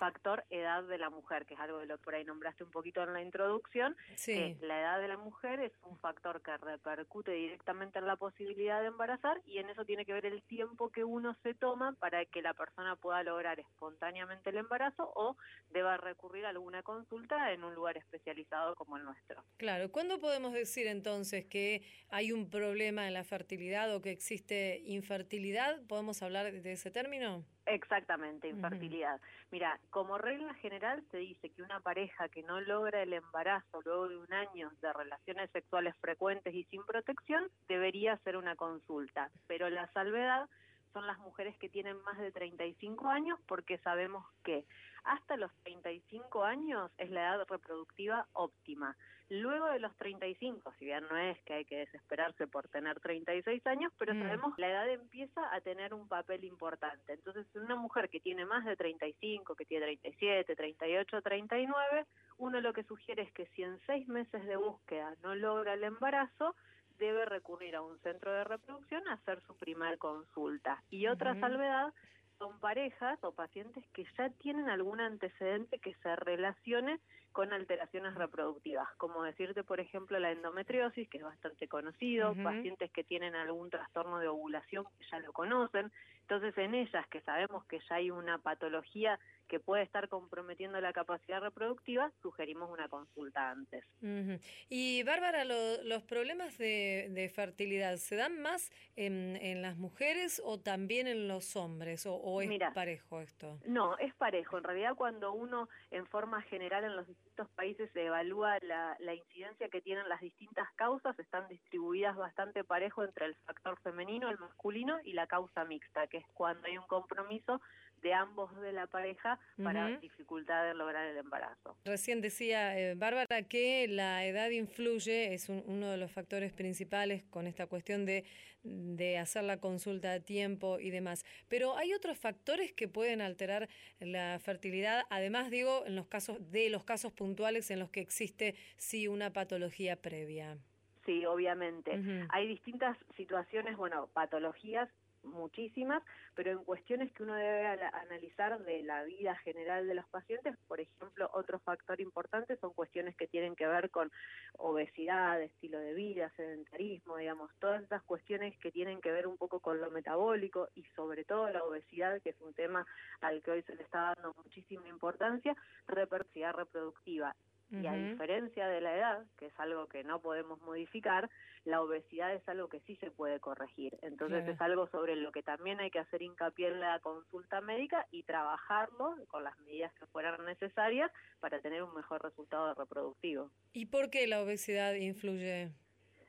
factor edad de la mujer, que es algo de lo que por ahí nombraste un poquito en la introducción, sí. que la edad de la mujer es un factor que repercute directamente en la posibilidad de embarazar y en eso tiene que ver el tiempo que uno se toma para que la persona pueda lograr espontáneamente el embarazo o deba recurrir a alguna consulta en un lugar especializado como el nuestro. Claro, ¿cuándo podemos decir entonces que hay un problema en la fertilidad o que existe infertilidad? ¿Podemos hablar de ese término? Exactamente, infertilidad. Mira, como regla general se dice que una pareja que no logra el embarazo luego de un año de relaciones sexuales frecuentes y sin protección debería hacer una consulta, pero la salvedad son las mujeres que tienen más de 35 años porque sabemos que hasta los 35 años es la edad reproductiva óptima. Luego de los 35, si bien no es que hay que desesperarse por tener 36 años, pero Mm. sabemos que la edad empieza a tener un papel importante. Entonces, una mujer que tiene más de 35, que tiene 37, 38, 39, uno lo que sugiere es que si en seis meses de búsqueda no logra el embarazo, debe recurrir a un centro de reproducción a hacer su primer consulta. Y otra Ujú. salvedad son parejas o pacientes que ya tienen algún antecedente que se relacione con alteraciones reproductivas, como decirte, por ejemplo, la endometriosis, que es bastante conocido, pacientes que tienen algún trastorno de ovulación que ya lo conocen. Entonces, en ellas que sabemos que ya hay una patología que puede estar comprometiendo la capacidad reproductiva, sugerimos una consulta antes. Ujú. Y Bárbara, lo- los problemas de, de fertilidad, ¿se dan más en, en las mujeres o también en los hombres? ¿O, o es parejo esto? No, es parejo. En realidad, cuando uno, en forma general, en los distintos países se evalúa la, la incidencia que tienen las distintas causas, están distribuidas bastante parejo entre el factor femenino, el masculino y la causa mixta, que es cuando hay un compromiso de ambos de la pareja para Ujú. dificultad de lograr el embarazo. Recién decía eh, Bárbara que la edad influye, es un- uno de los factores principales con esta cuestión de, de hacer la consulta a tiempo y demás. Pero hay otros factores que pueden alterar la fertilidad, además digo, en los casos de los casos puntuales en los que existe sí una patología previa. Sí, obviamente. Hay distintas situaciones, bueno, patologías muchísimas, pero en cuestiones que uno debe analizar de la vida general de los pacientes, por ejemplo, otro factor importante son cuestiones que tienen que ver con obesidad, estilo de vida, sedentarismo, digamos, todas esas cuestiones que tienen que ver un poco con lo metabólico y sobre todo la obesidad, que es un tema al que hoy se le está dando muchísima importancia, repercusión reproductiva y a diferencia de la edad, que es algo que no podemos modificar, la obesidad es algo que sí se puede corregir. Entonces Claro. es algo sobre lo que también hay que hacer hincapié en la consulta médica y trabajarlo con las medidas que fueran necesarias para tener un mejor resultado reproductivo. ¿Y por qué la obesidad influye?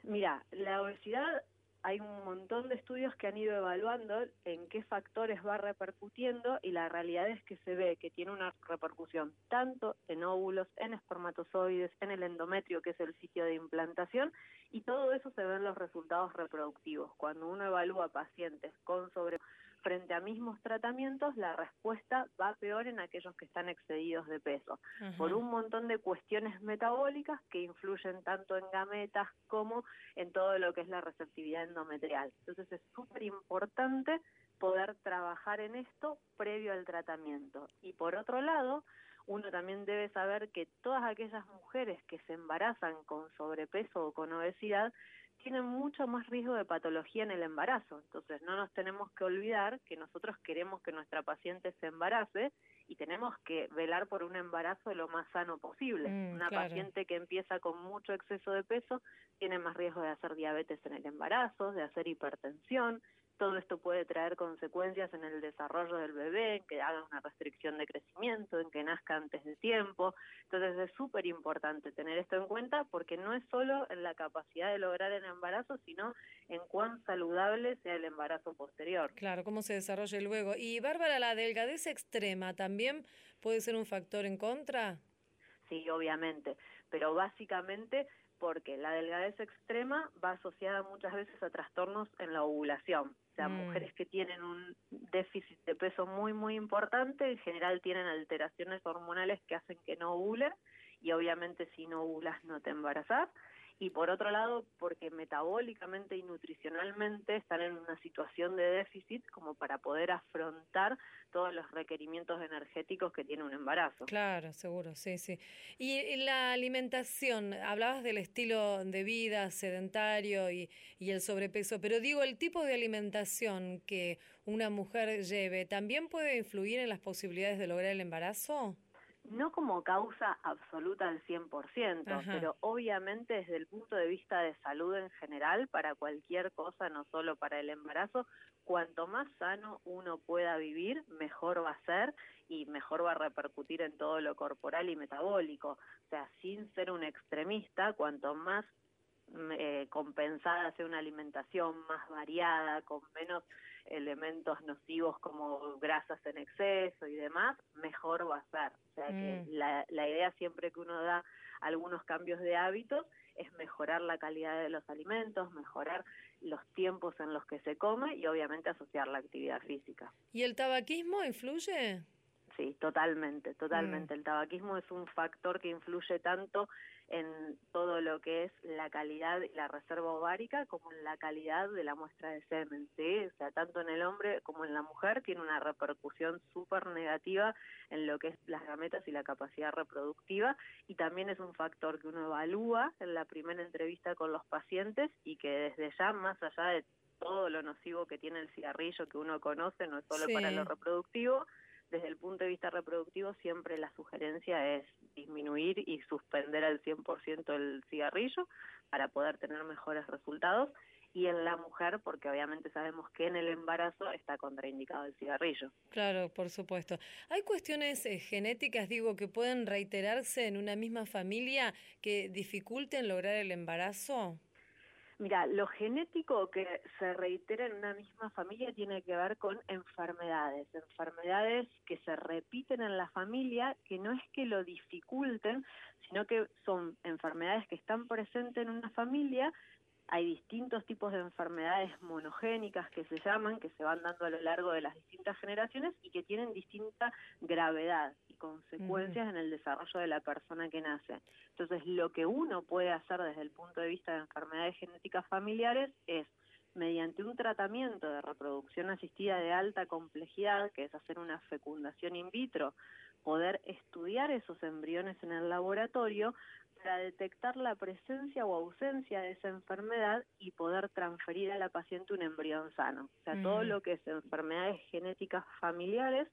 Mira, la obesidad hay un montón de estudios que han ido evaluando en qué factores va repercutiendo y la realidad es que se ve que tiene una repercusión tanto en óvulos, en espermatozoides, en el endometrio, que es el sitio de implantación, y todo eso se ve en los resultados reproductivos. Cuando uno evalúa pacientes con sobre frente a mismos tratamientos, la respuesta va peor en aquellos que están excedidos de peso por un montón de cuestiones metabólicas que influyen tanto en gametas como en todo lo que es la receptividad endometrial. Entonces es súper importante poder trabajar en esto previo al tratamiento. Y por otro lado, uno también debe saber que todas aquellas mujeres que se embarazan con sobrepeso o con obesidad tienen mucho más riesgo de patología en el embarazo. Entonces, no nos tenemos que olvidar que nosotros queremos que nuestra paciente se embarace y tenemos que velar por un embarazo lo más sano posible. Mm, Una claro. paciente que empieza con mucho exceso de peso tiene más riesgo de hacer diabetes en el embarazo, de hacer hipertensión. Todo esto puede traer consecuencias en el desarrollo del bebé, en que haga una restricción de crecimiento, en que nazca antes de tiempo. Entonces es súper importante tener esto en cuenta porque no es solo en la capacidad de lograr el embarazo, sino en cuán saludable sea el embarazo posterior. Claro, cómo se desarrolle luego. Y Bárbara, la delgadez extrema también puede ser un factor en contra. Sí, obviamente, pero básicamente porque la delgadez extrema va asociada muchas veces a trastornos en la ovulación. Sea, Mm. mujeres que tienen un déficit de peso muy, muy importante, en general tienen alteraciones hormonales que hacen que no ovulen y obviamente si no ovulas no te embarazás. Y por otro lado porque metabólicamente y nutricionalmente están en una situación de déficit como para poder afrontar todos los requerimientos energéticos que tiene un embarazo. Claro, seguro, sí, sí. Y la alimentación, hablabas del estilo de vida sedentario y, y el sobrepeso, pero digo, el tipo de alimentación que una mujer lleve, ¿también puede influir en las posibilidades de lograr el embarazo? No como causa absoluta al 100%, pero obviamente desde el punto de vista de salud en general, para cualquier cosa, no solo para el embarazo, cuanto más sano uno pueda vivir, mejor va a ser y mejor va a repercutir en todo lo corporal y metabólico. O sea, sin ser un extremista, cuanto más eh, compensada sea una alimentación más variada, con menos elementos nocivos como grasas en exceso y demás, mejor va a ser. O sea que mm. la, la idea siempre que uno da algunos cambios de hábitos es mejorar la calidad de los alimentos, mejorar los tiempos en los que se come y obviamente asociar la actividad física. ¿Y el tabaquismo influye? Sí, totalmente, totalmente. Mm. El tabaquismo es un factor que influye tanto en todo lo que es la calidad y la reserva ovárica como en la calidad de la muestra de semen, ¿sí? O sea, tanto en el hombre como en la mujer tiene una repercusión súper negativa en lo que es las gametas y la capacidad reproductiva y también es un factor que uno evalúa en la primera entrevista con los pacientes y que desde ya, más allá de todo lo nocivo que tiene el cigarrillo que uno conoce, no es solo para lo reproductivo, desde el punto de vista reproductivo siempre la sugerencia es disminuir y suspender al 100% el cigarrillo para poder tener mejores resultados y en la mujer porque obviamente sabemos que en el embarazo está contraindicado el cigarrillo. Claro, por supuesto. ¿Hay cuestiones eh, genéticas, digo, que pueden reiterarse en una misma familia que dificulten lograr el embarazo? Mira, lo genético que se reitera en una misma familia tiene que ver con enfermedades, enfermedades que se repiten en la familia, que no es que lo dificulten, sino que son enfermedades que están presentes en una familia, hay distintos tipos de enfermedades monogénicas que se llaman, que se van dando a lo largo de las distintas generaciones y que tienen distinta gravedad y consecuencias en el desarrollo de la persona que nace. Entonces, lo que uno puede hacer desde el punto de vista de enfermedades genéticas familiares es mediante un tratamiento de reproducción asistida de alta complejidad, que es hacer una fecundación in vitro, poder estudiar esos embriones en el laboratorio para detectar la presencia o ausencia de esa enfermedad y poder transferir a la paciente un embrión sano. O sea, todo lo que es enfermedades genéticas familiares,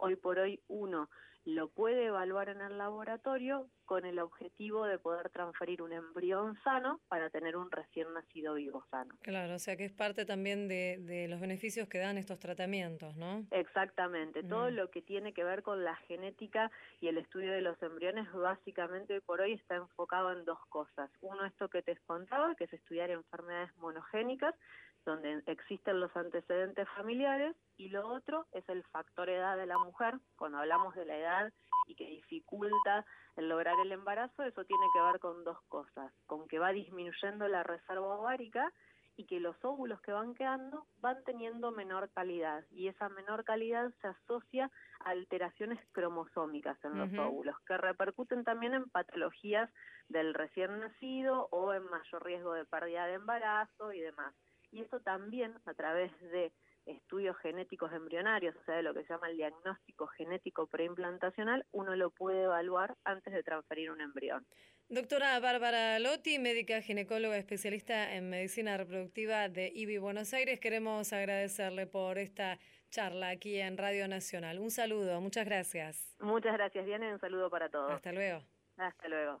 hoy por hoy uno lo puede evaluar en el laboratorio con el objetivo de poder transferir un embrión sano para tener un recién nacido vivo sano. Claro, o sea que es parte también de, de los beneficios que dan estos tratamientos, ¿no? Exactamente, todo mm. lo que tiene que ver con la genética y el estudio de los embriones básicamente por hoy está enfocado en dos cosas. Uno, esto que te contaba, que es estudiar enfermedades monogénicas, donde existen los antecedentes familiares, y lo otro es el factor edad de la mujer, cuando hablamos de la edad y que dificulta el lograr el embarazo, eso tiene que ver con dos cosas, con que va disminuyendo la reserva ovárica y que los óvulos que van quedando van teniendo menor calidad y esa menor calidad se asocia a alteraciones cromosómicas en los óvulos que repercuten también en patologías del recién nacido o en mayor riesgo de pérdida de embarazo y demás. Y eso también a través de estudios genéticos embrionarios, o sea, de lo que se llama el diagnóstico genético preimplantacional, uno lo puede evaluar antes de transferir un embrión. Doctora Bárbara Lotti, médica ginecóloga especialista en medicina reproductiva de IBI Buenos Aires, queremos agradecerle por esta charla aquí en Radio Nacional. Un saludo, muchas gracias. Muchas gracias, Diana, y un saludo para todos. Hasta luego. Hasta luego.